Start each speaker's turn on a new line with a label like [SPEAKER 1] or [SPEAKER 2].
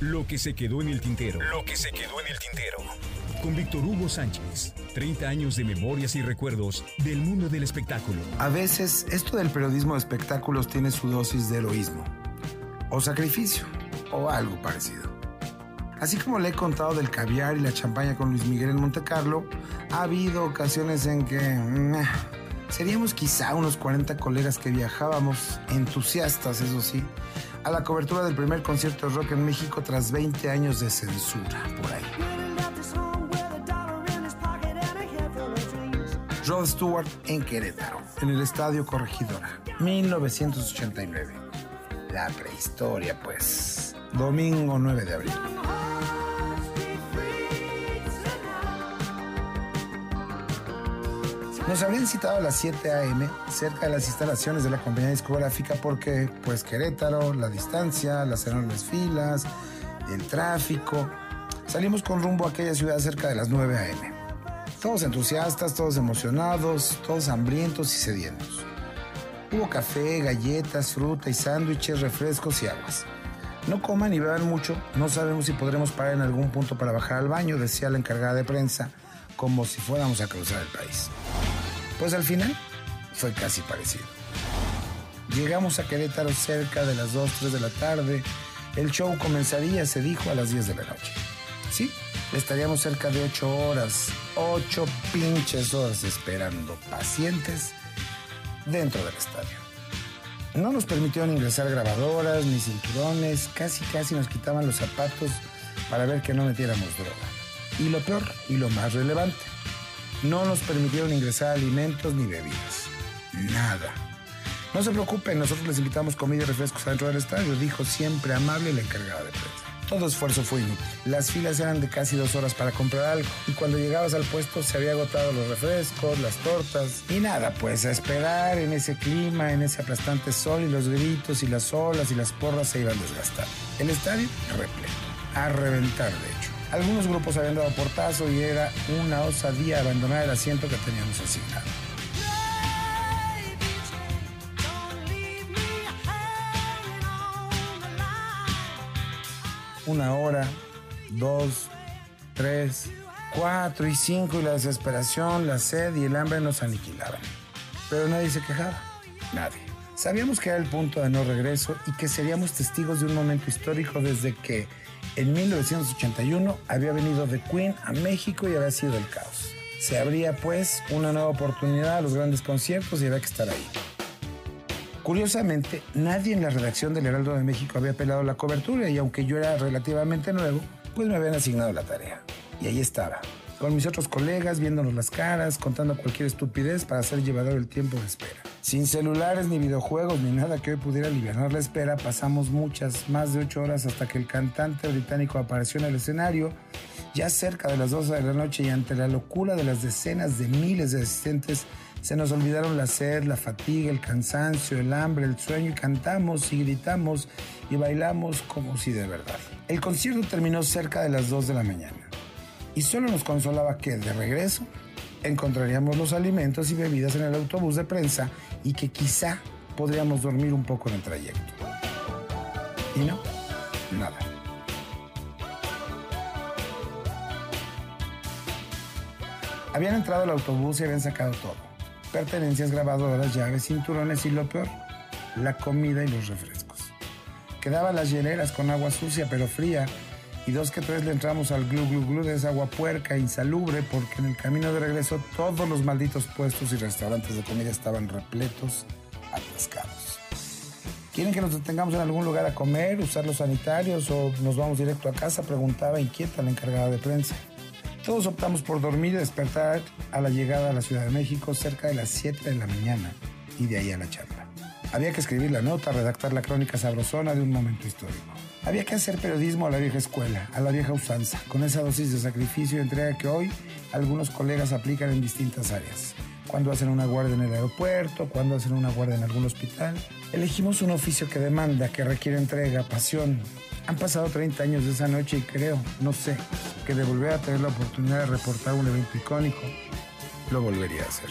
[SPEAKER 1] Lo que se quedó en el tintero. Lo que se quedó en el tintero. Con Víctor Hugo Sánchez. 30 años de memorias y recuerdos del mundo del espectáculo.
[SPEAKER 2] A veces, esto del periodismo de espectáculos tiene su dosis de heroísmo. O sacrificio. O algo parecido. Así como le he contado del caviar y la champaña con Luis Miguel en Monte Carlo, ha habido ocasiones en que seríamos quizá unos 40 colegas que viajábamos, entusiastas, eso sí, a la cobertura del primer concierto de rock en México tras 20 años de censura por ahí. Rod Stewart en Querétaro, en el Estadio Corregidora, 1989. La prehistoria, pues. Domingo 9 de abril. Nos habrían citado a las 7 a.m. cerca de las instalaciones de la compañía discográfica porque, pues, Querétaro, la distancia, las enormes filas, el tráfico. Salimos con rumbo a aquella ciudad cerca de las 9 a.m. Todos entusiastas, todos emocionados, todos hambrientos y sedientos. Hubo café, galletas, fruta y sándwiches, refrescos y aguas. No coman y beban mucho, no sabemos si podremos parar en algún punto para bajar al baño, decía la encargada de prensa, como si fuéramos a cruzar el país. Pues al final fue casi parecido. Llegamos a Querétaro cerca de las 2, 3 de la tarde. El show comenzaría, se dijo, a las 10 de la noche. Sí, estaríamos cerca de 8 horas, 8 pinches horas esperando pacientes dentro del estadio. No nos permitieron ingresar grabadoras ni cinturones, casi casi nos quitaban los zapatos para ver que no metiéramos droga. Y lo peor y lo más relevante, no nos permitieron ingresar alimentos ni bebidas. Nada. No se preocupen, nosotros les invitamos comida y refrescos adentro del estadio, dijo siempre amable la encargada de prensa. Todo esfuerzo fue inútil. Las filas eran de casi dos horas para comprar algo y cuando llegabas al puesto se había agotado los refrescos, las tortas y nada, pues a esperar en ese clima, en ese aplastante sol y los gritos y las olas y las porras se iban desgastando. El estadio repleto, a reventar de hecho. Algunos grupos habían dado portazo y era una osadía abandonar el asiento que teníamos asignado. Una hora, dos, tres, cuatro y cinco y la desesperación, la sed y el hambre nos aniquilaban. Pero nadie se quejaba, nadie. Sabíamos que era el punto de no regreso y que seríamos testigos de un momento histórico desde que en 1981 había venido The Queen a México y había sido el caos. Se abría pues una nueva oportunidad a los grandes conciertos y había que estar ahí. Curiosamente, nadie en la redacción del Heraldo de México había pelado la cobertura y aunque yo era relativamente nuevo, pues me habían asignado la tarea. Y ahí estaba, con mis otros colegas, viéndonos las caras, contando cualquier estupidez para hacer llevador el tiempo de espera. Sin celulares, ni videojuegos, ni nada que hoy pudiera aliviar la espera, pasamos muchas, más de ocho horas hasta que el cantante británico apareció en el escenario, ya cerca de las 12 de la noche y ante la locura de las decenas de miles de asistentes, se nos olvidaron la sed, la fatiga, el cansancio, el hambre, el sueño y cantamos y gritamos y bailamos como si de verdad. El concierto terminó cerca de las 2 de la mañana y solo nos consolaba que de regreso encontraríamos los alimentos y bebidas en el autobús de prensa y que quizá podríamos dormir un poco en el trayecto. Y no, nada. Habían entrado al autobús y habían sacado todo. Pertenencias, grabadoras, llaves, cinturones y lo peor, la comida y los refrescos. Quedaban las hieleras con agua sucia pero fría y dos que tres le entramos al glu glu glu de esa agua puerca, insalubre, porque en el camino de regreso todos los malditos puestos y restaurantes de comida estaban repletos, atascados. ¿Quieren que nos detengamos en algún lugar a comer, usar los sanitarios o nos vamos directo a casa? Preguntaba inquieta la encargada de prensa. Todos optamos por dormir y despertar a la llegada a la Ciudad de México cerca de las 7 de la mañana y de ahí a la chamba. Había que escribir la nota, redactar la crónica sabrosona de un momento histórico. Había que hacer periodismo a la vieja escuela, a la vieja usanza, con esa dosis de sacrificio y entrega que hoy algunos colegas aplican en distintas áreas. Cuando hacen una guardia en el aeropuerto, cuando hacen una guardia en algún hospital. Elegimos un oficio que demanda, que requiere entrega, pasión. Han pasado 30 años de esa noche y creo, no sé, que de volver a tener la oportunidad de reportar un evento icónico, lo volvería a hacer.